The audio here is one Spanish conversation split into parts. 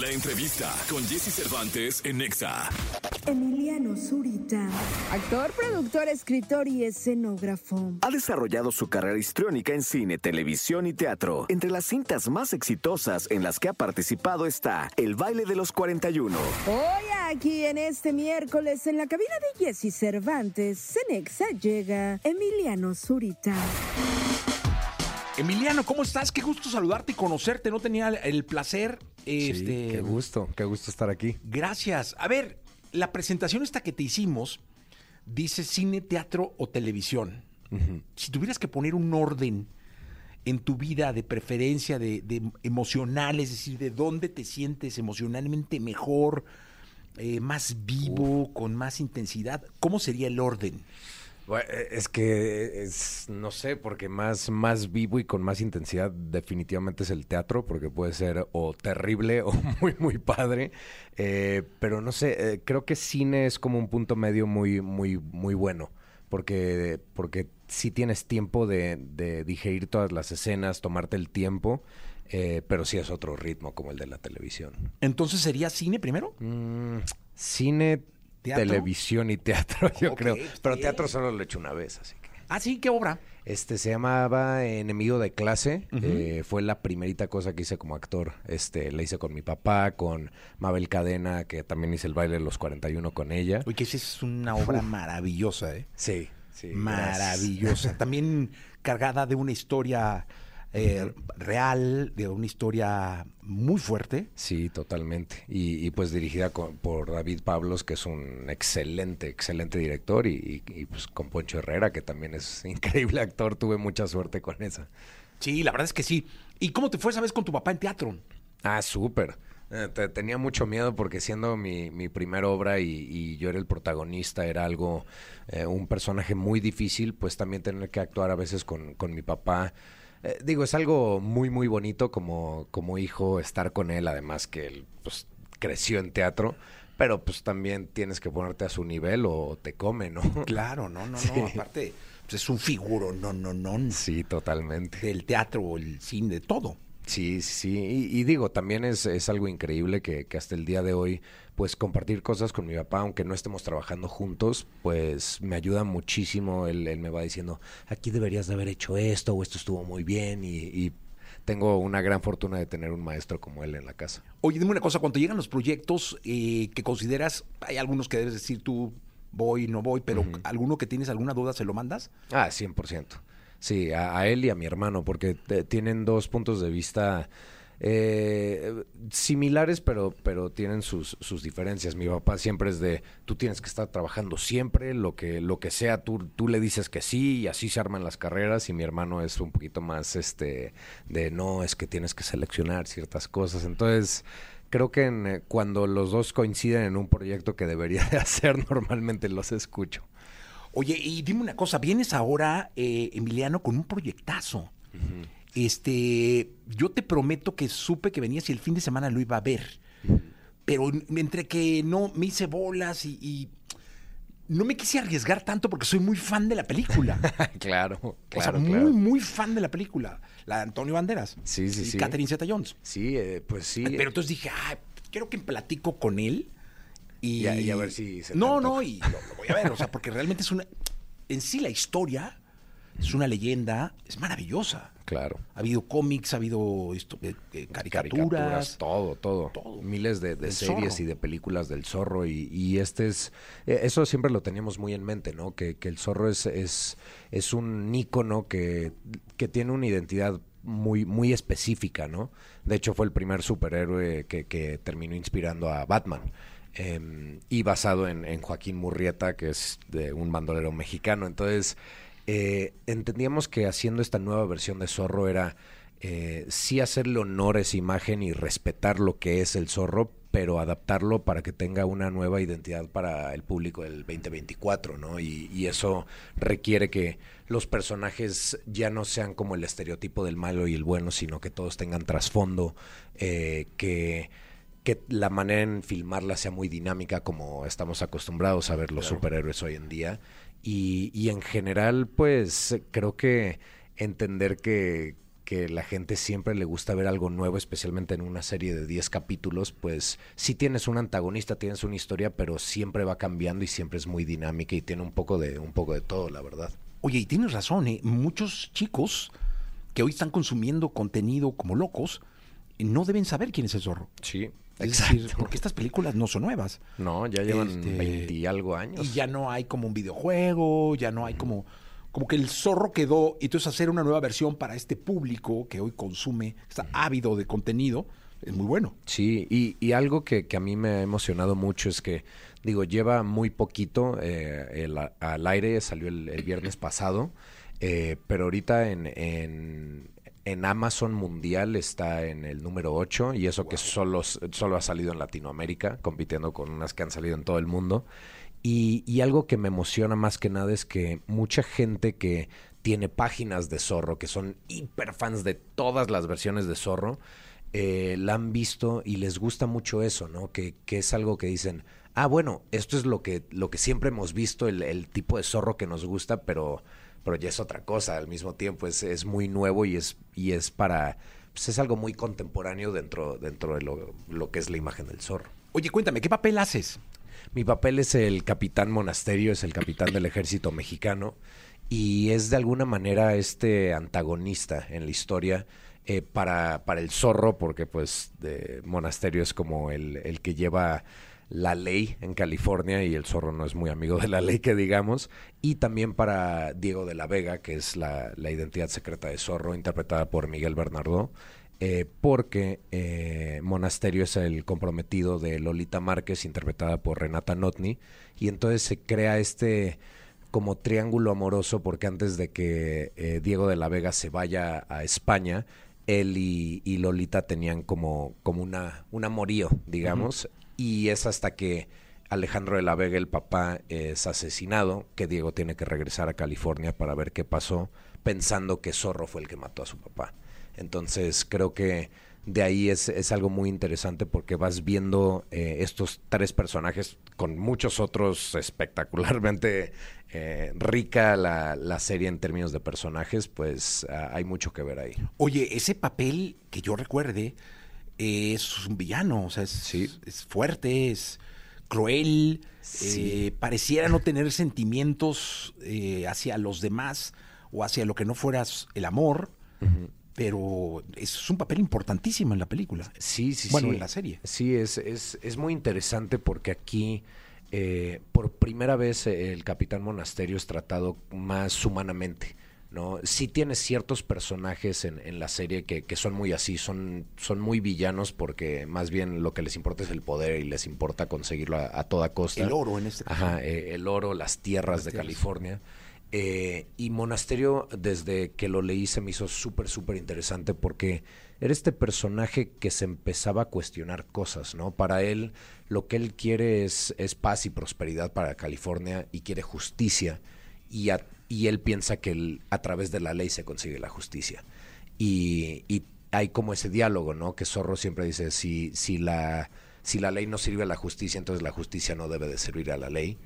La entrevista con Jesse Cervantes en Nexa. Emiliano Zurita, actor, productor, escritor y escenógrafo. Ha desarrollado su carrera histriónica en cine, televisión y teatro. Entre las cintas más exitosas en las que ha participado está El baile de los 41. Hoy aquí en este miércoles en la cabina de Jesse Cervantes, Cenexa llega Emiliano Zurita. Emiliano, ¿cómo estás? Qué gusto saludarte y conocerte. No tenía el placer. Sí, este, qué gusto, qué gusto estar aquí. Gracias. A ver, la presentación esta que te hicimos dice cine, teatro o televisión. Si tuvieras que poner un orden en tu vida de preferencia, de, de emocional, es decir, de dónde te sientes emocionalmente mejor, eh, más vivo, con más intensidad, ¿cómo sería el orden? Bueno, eh, es que es, no sé, porque más, más vivo y con más intensidad definitivamente es el teatro, porque puede ser o terrible o muy, muy padre. Eh, pero no sé, eh, creo que cine es como un punto medio muy, muy, muy bueno. Porque, porque sí tienes tiempo de, de digerir todas las escenas, tomarte el tiempo, eh, pero sí es otro ritmo como el de la televisión. Entonces sería cine primero. Mm, cine, ¿Teatro? televisión y teatro, yo creo. Pero bien. teatro solo lo he hecho una vez, así que. Ah, sí, ¿qué obra? Este se llamaba Enemigo de clase. eh, fue la primerita cosa que hice como actor. Este, la hice con mi papá, con Mabel Cadena, que también hice el baile de los 41 con ella. Uy, que esa es una obra maravillosa, ¿eh? Sí, sí. maravillosa. También cargada de una historia eh, real, de una historia muy fuerte. Sí, totalmente. Y, y, pues dirigida con- por David Pablos, que es un excelente, excelente director, y, y- y, pues con Poncho Herrera, que también es increíble actor. Tuve mucha suerte con esa. Sí, la verdad es que sí. ¿Y cómo te fue esa vez con tu papá en teatro? Ah, súper. Eh, te- tenía mucho miedo porque siendo mi, mi primera obra y, y yo era el protagonista, era algo, eh, un personaje muy difícil, pues también tener que actuar a veces con, con mi papá. Eh, digo, es algo muy, muy bonito como, como hijo estar con él, además que él pues, creció en teatro, pero pues también tienes que ponerte a su nivel o te come, ¿no? Claro, no, no, Sí. no. Aparte, pues es un figuro, no, no, no. Sí, totalmente. Del teatro, el cine, de todo. Sí, sí. Y, y digo, también es, es algo increíble que, que hasta el día de hoy, pues compartir cosas con mi papá, aunque no estemos trabajando juntos, pues me ayuda muchísimo. Él, él me va diciendo, aquí deberías de haber hecho esto o esto estuvo muy bien. Y, y tengo una gran fortuna de tener un maestro como él en la casa. Oye, dime una cosa, cuando llegan los proyectos eh, que consideras, hay algunos que debes decir tú, voy, no voy, pero alguno que tienes alguna duda, ¿se lo mandas? Ah, 100%. Sí, a, él y a mi hermano, porque te- tienen dos puntos de vista eh, similares, pero, pero tienen sus, sus diferencias. Mi papá siempre es de, tú tienes que estar trabajando siempre, lo que, lo que sea, tú, tú le dices que sí y así se arman las carreras. Y mi hermano es un poquito más este de, no, es que tienes que seleccionar ciertas cosas. Entonces... Creo que en, eh, cuando los dos coinciden en un proyecto que debería de hacer, normalmente los escucho. Oye, y dime una cosa, vienes ahora, eh, Emiliano, con un proyectazo. Este, yo te prometo que supe que venías y el fin de semana lo iba a ver. Pero entre que no me hice bolas y, y no me quise arriesgar tanto porque soy muy fan de la película. claro, o claro, sea, muy, claro. muy fan de la película. La de Antonio Banderas. Sí, sí, y sí. Catherine Zeta-Jones. Sí, eh, pues sí. Pero entonces dije, ah, quiero que platico con él. Y, Y a- y a ver si se No, no, y lo, lo voy a ver, o sea, porque realmente es una... En sí la historia es una leyenda, es maravillosa. Claro. Ha habido cómics, ha habido esto, eh, eh, caricaturas. todo, todo, Todo. Miles de, series zorro. y de películas del zorro y, y este es, eh, eso siempre lo teníamos muy en mente, ¿no? Que, que el zorro es, es, es un ícono que, que tiene una identidad muy, muy específica, ¿no? De hecho fue el primer superhéroe que, que terminó inspirando a Batman. Eh, y basado en, Joaquín Murrieta, que es un bandolero mexicano. Entonces, eh, entendíamos que haciendo esta nueva versión de Zorro era eh, sí hacerle honor a esa imagen y respetar lo que es el zorro, pero adaptarlo para que tenga una nueva identidad para el público del 2024, ¿no? Y, y eso requiere que los personajes ya no sean como el estereotipo del malo y el bueno, sino que todos tengan trasfondo, eh, que que la manera en filmarla sea muy dinámica como estamos acostumbrados a ver los superhéroes hoy en día. Y, y en general, pues creo que entender que, que la gente siempre le gusta ver algo nuevo, especialmente en una serie de 10 capítulos, pues sí tienes un antagonista, tienes una historia, pero siempre va cambiando y siempre es muy dinámica y tiene un poco de, un poco de todo, la verdad. Oye, y tienes razón, ¿eh? muchos chicos que hoy están consumiendo contenido como locos no deben saber quién es el zorro. Sí, Es decir, porque estas películas no son nuevas. No, ya llevan Este, 20 y algo años. Y ya no hay como un videojuego, ya no hay como... Como que el zorro quedó, y entonces hacer una nueva versión para este público que hoy consume, está ávido de contenido, es muy bueno. Sí, y, y algo que, que a mí me ha emocionado mucho es que, digo, lleva muy poquito eh, el- al aire, salió el, el viernes pasado, eh, pero ahorita en, en, en Amazon Mundial está en el número 8 y eso que solo, solo ha salido en Latinoamérica, compitiendo con unas que han salido en todo el mundo. Y, y algo que me emociona más que nada es que mucha gente que tiene páginas de Zorro, que son hiper fans de todas las versiones de Zorro, eh, la han visto y les gusta mucho eso, ¿no? Que, que es algo que dicen, ah, bueno, esto es lo que, lo que siempre hemos visto, el, el tipo de zorro que nos gusta, pero, pero ya es otra cosa al mismo tiempo, es, es muy nuevo y es, y es para, pues es algo muy contemporáneo dentro, dentro de lo, lo que es la imagen del zorro. Oye, cuéntame, ¿qué papel haces? Mi papel es el capitán monasterio, es el capitán del ejército mexicano y es de alguna manera este antagonista en la historia eh, para, para el zorro, porque pues de monasterio es como el, el que lleva la ley en California y el zorro no es muy amigo de la ley que digamos, y también para Diego de la Vega, que es la, la identidad secreta de zorro, interpretada por Miguel Bernardo, eh, porque eh, Monasterio es el comprometido de Lolita Márquez, interpretada por Renata Notni, y entonces se crea este como triángulo amoroso, porque antes de que eh, Diego de la Vega se vaya a España, él y, Lolita tenían como, como una, un amorío, digamos, y es hasta que Alejandro de la Vega, el papá, es asesinado, que Diego tiene que regresar a California para ver qué pasó, pensando que Zorro fue el que mató a su papá. Entonces creo que de ahí es, es algo muy interesante porque vas viendo eh, estos tres personajes con muchos otros espectacularmente eh, rica la, la serie en términos de personajes, pues ah, hay mucho que ver ahí. Oye, ese papel que yo recuerde es un villano, o sea, es, Sí. es fuerte, es cruel, Sí. eh, pareciera no tener sentimientos eh, hacia los demás o hacia lo que no fueras el amor, pero es un papel importantísimo en la película. Sí, sí, Bueno, sí. en la serie. Sí, es, es, es muy interesante porque aquí, eh, por primera vez, eh, el Capitán Monasterio es tratado más humanamente. ¿No? Sí tiene ciertos personajes en, en la serie que, que son muy así, son, son muy villanos porque más bien lo que les importa es el poder y les importa conseguirlo a, a toda costa. El oro en este caso. Ajá, eh, el oro, las tierras de tierras. California. Eh, y Monasterio, desde que lo leí, se me hizo súper, súper interesante porque era este personaje que se empezaba a cuestionar cosas, ¿no? Para él, lo que él quiere es, es paz y prosperidad para California y quiere justicia. Y, a- y él piensa que a través de la ley se consigue la justicia. Y, y hay como ese diálogo, ¿no? Que Zorro siempre dice, si, si, la, si la ley no sirve a la justicia, entonces la justicia no debe de servir a la ley.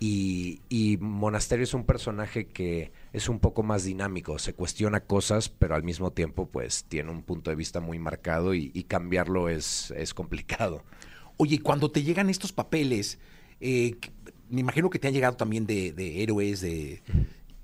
Y, y Monasterio es un personaje que es un poco más dinámico, se cuestiona cosas, pero al mismo tiempo pues tiene un punto de vista muy marcado y, y cambiarlo es, es complicado. Oye, cuando te llegan estos papeles, eh, me imagino que te han llegado también de, de héroes, de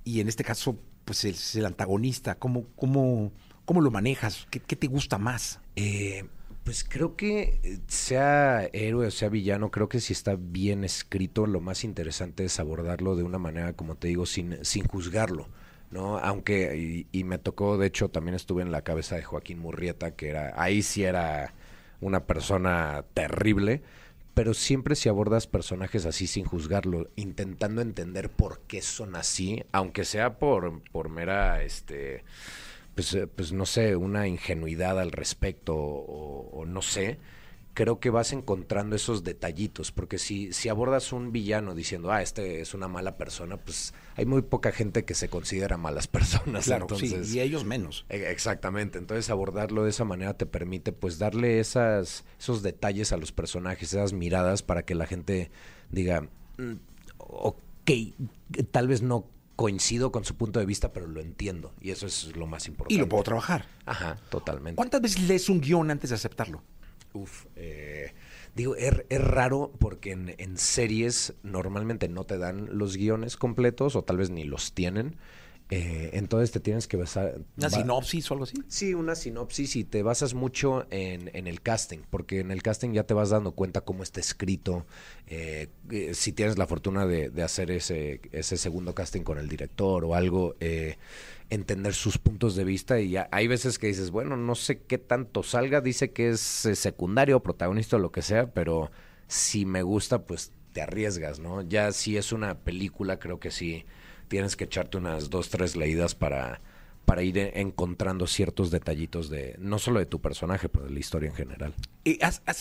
y en este caso, pues es el antagonista. ¿Cómo, cómo, cómo lo manejas? ¿Qué, te gusta más? Eh, pues creo que eh, sea héroe o sea villano, creo que si está bien escrito, lo más interesante es abordarlo de una manera, como te digo, sin, sin juzgarlo. ¿no? Aunque, y, y me tocó, de hecho, también estuve en la cabeza de Joaquín Murrieta, que era, ahí sí era una persona terrible, pero siempre si abordas personajes así sin juzgarlo, intentando entender por qué son así, aunque sea por, por mera, este, pues, eh, pues no sé, una ingenuidad al respecto o, o no sé, creo que vas encontrando esos detallitos, porque si, si abordas un villano diciendo, ah, este es una mala persona, pues hay muy poca gente que se considera malas personas. Claro, entonces, sí, y ellos menos. e- Exactamente, entonces abordarlo de esa manera te permite pues darle esas, esos detalles a los personajes, esas miradas para que la gente diga, "Mm, ok, tal vez no coincido con su punto de vista, pero lo entiendo. Y eso es lo más importante. Y lo puedo trabajar. Ajá, totalmente. ¿Cuántas veces lees un guion antes de aceptarlo? Uf, eh, digo, es, es raro porque en, en series normalmente no te dan los guiones completos o tal vez ni los tienen. Eh, entonces te tienes que basar... ¿Una sinopsis o algo así? Sí, una sinopsis y te basas mucho en, en el casting, porque en el casting ya te vas dando cuenta cómo está escrito. eh, eh, si tienes la fortuna de, de hacer ese, ese segundo casting con el director o algo, eh, entender sus puntos de vista. Y hay veces que dices, bueno, no sé qué tanto salga, dice que es eh, secundario, protagonista o lo que sea, pero si me gusta, pues te arriesgas, ¿no? Ya si es una película, creo que sí tienes que echarte unas dos, tres leídas para, para ir encontrando ciertos detallitos de, no solo de tu personaje, pero de la historia en general. Eh,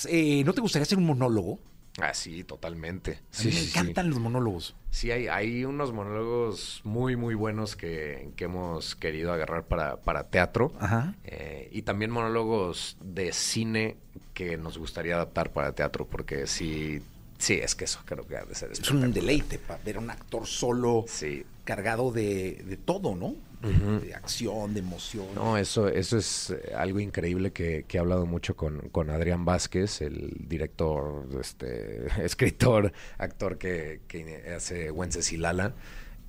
eh, ¿No te gustaría hacer un monólogo? Ah, sí, totalmente. A mí me encantan los monólogos. Sí, hay, hay unos monólogos muy, muy buenos que, que hemos querido agarrar para, para teatro. Ajá. Eh, y también monólogos de cine que nos gustaría adaptar para teatro, porque sí, sí, es que eso creo que ha de ser Es un deleite para ver a un actor solo Sí. Cargado de, de todo, ¿no? De acción, de emoción. No, eso, eso es eh, algo increíble que, que he hablado mucho con, con Adrián Vázquez, el director, este, escritor, actor que, que hace Wencesilala,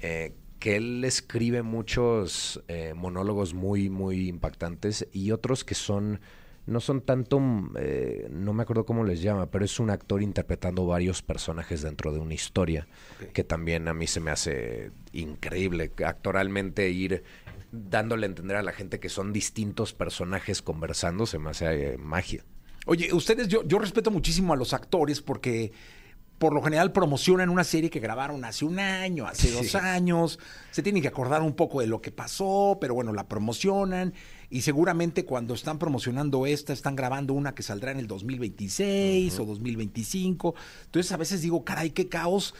eh, que él escribe muchos eh, monólogos muy, muy impactantes y otros que son, no son tanto, mm, eh, no me acuerdo cómo les llama, pero es un actor interpretando varios personajes dentro de una historia, que también a mí se me hace increíble actoralmente ir dándole a entender a la gente que son distintos personajes conversando, se me hace eh, magia. Oye, ustedes, yo, yo respeto muchísimo a los actores porque por lo general promocionan una serie que grabaron hace un año, hace dos años. Se tienen que acordar un poco de lo que pasó, pero bueno, la promocionan. Y seguramente cuando están promocionando esta, están grabando una que saldrá en el 2026 o 2025. Entonces a veces digo, caray, qué caos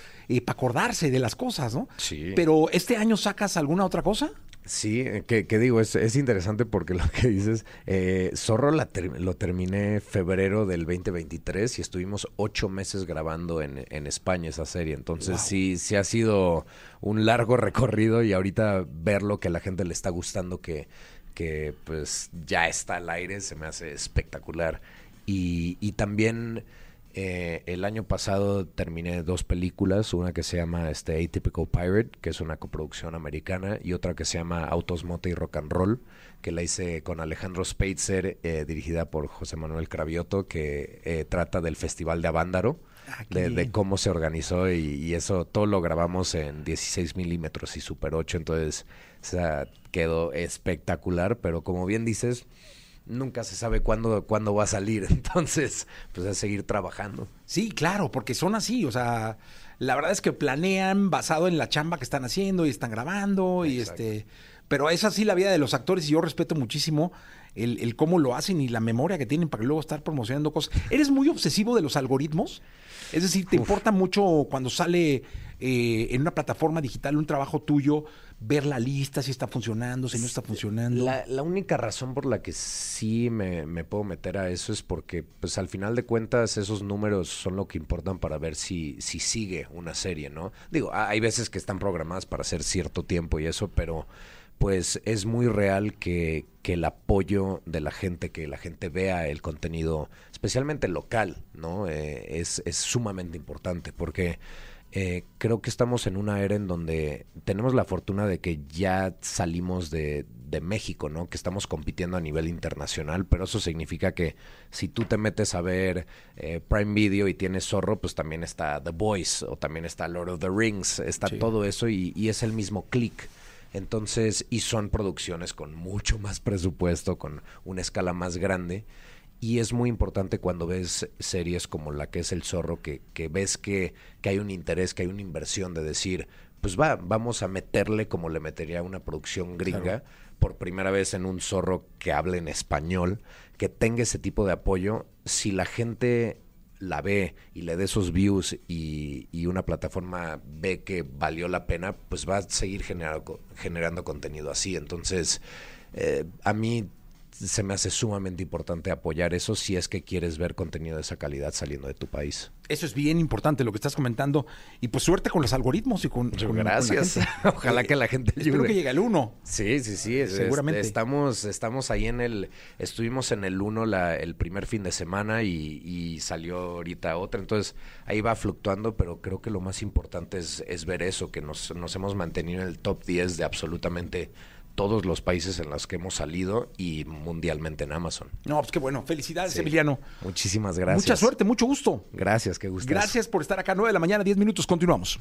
para acordarse de las cosas, ¿no? Sí. Pero este año sacas alguna otra cosa? Sí, eh, que, que digo, es, es interesante porque lo que dices, eh, Zorro la ter- lo terminé febrero del 2023 y estuvimos ocho meses grabando en, en España esa serie. Entonces sí, sí ha sido un largo recorrido y ahorita verlo que a la gente le está gustando, que, que pues ya está al aire, se me hace espectacular. Y, y también eh, el año pasado terminé dos películas, una que se llama este, Atypical Pirate, que es una coproducción americana, y otra que se llama Autos, Moto y Rock and Roll, que la hice con Alejandro Speitzer, eh, dirigida por José Manuel Cravioto, que eh, trata del Festival de Avándaro, Ah, de, de cómo se organizó, y, y eso todo lo grabamos en 16 milímetros y Super 8, entonces o sea, quedó espectacular, pero como bien dices nunca se sabe cuándo, cuándo va a salir. Entonces, pues es seguir trabajando. Sí, claro, porque son así, o sea, la verdad es que planean basado en la chamba que están haciendo y están grabando y este, pero es así la vida de los actores y yo respeto muchísimo el, el cómo lo hacen y la memoria que tienen para luego estar promocionando cosas. ¿Eres muy obsesivo de los algoritmos? Es decir, ¿te importa mucho cuando sale eh, en una plataforma digital un trabajo tuyo ver la lista, si está funcionando, si no está funcionando? La, la única razón por la que sí me, me puedo meter a eso es porque, pues al final de cuentas, esos números son lo que importan para ver si, si sigue una serie, ¿no? Digo, ha- hay veces que están programadas para hacer cierto tiempo y eso, pero pues es muy real que, que el apoyo de la gente, que la gente vea el contenido, especialmente local, ¿no? Eh, es, es sumamente importante porque eh, creo que estamos en una era en donde tenemos la fortuna de que ya salimos de, de México, ¿no? Que estamos compitiendo a nivel internacional, pero eso significa que si tú te metes a ver eh, Prime Video y tienes Zorro, pues también está The Voice o también está Lord of the Rings, está Sí. todo eso y, y es el mismo clic. Entonces, y son producciones con mucho más presupuesto, con una escala más grande. Y es muy importante cuando ves series como la que es El Zorro, que, que ves que, que hay un interés, que hay una inversión de decir, pues va, vamos a meterle como le metería una producción gringa, por primera vez en un zorro que hable en español, que tenga ese tipo de apoyo. Si la gente la ve y le dé esos views y, y una plataforma ve que valió la pena, pues va a seguir generando, generando contenido así. Entonces, eh, a mí se me hace sumamente importante apoyar eso si es que quieres ver contenido de esa calidad saliendo de tu país. Eso es bien importante lo que estás comentando. Y pues suerte con los algoritmos y con, con- con la Gracias. gente. Ojalá que la gente Espero ayude. que llegue el uno. Sí, sí, sí. es- Seguramente. es- estamos, estamos ahí en el, estuvimos en el uno la, el primer fin de semana y, y salió ahorita otra. Entonces ahí va fluctuando, pero creo que lo más importante es, es ver eso, que nos, nos hemos mantenido en el top 10 de absolutamente todos los países en los que hemos salido y mundialmente en Amazon. No, pues qué bueno. Felicidades, Sí. Emiliano. Muchísimas gracias. Mucha suerte, mucho gusto. Gracias, qué gusto. Gracias por estar acá. 9 de la mañana, 10 minutos. Continuamos.